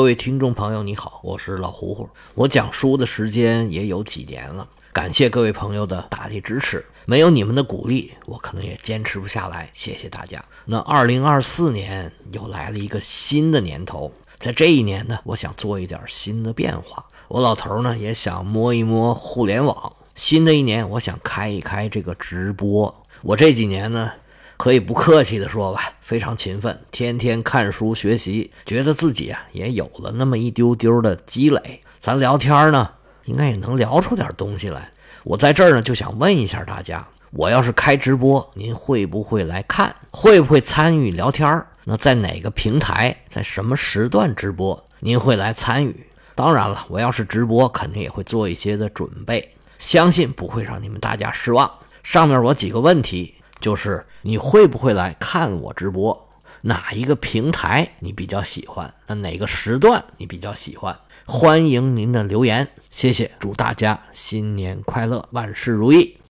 各位听众朋友，你好，我是老胡胡。我讲书的时间也有几年了，感谢各位朋友的大力支持，没有你们的鼓励，我可能也坚持不下来。谢谢大家。那二零二四年又来了一个新的年头，在这一年呢，我想做一点新的变化。我老头呢也想摸一摸互联网。新的一年，我想开一开这个直播。我这几年呢。可以不客气的说吧，非常勤奋，天天看书学习，觉得自己啊也有了那么一丢丢的积累。咱聊天呢，应该也能聊出点东西来。我在这儿呢，就想问一下大家，我要是开直播，您会不会来看？会不会参与聊天？那在哪个平台，在什么时段直播，您会来参与？当然了，我要是直播，肯定也会做一些的准备，相信不会让你们大家失望。上面我几个问题。就是你会不会来看我直播？哪一个平台你比较喜欢？那哪个时段你比较喜欢？欢迎您的留言，谢谢！祝大家新年快乐，万事如意！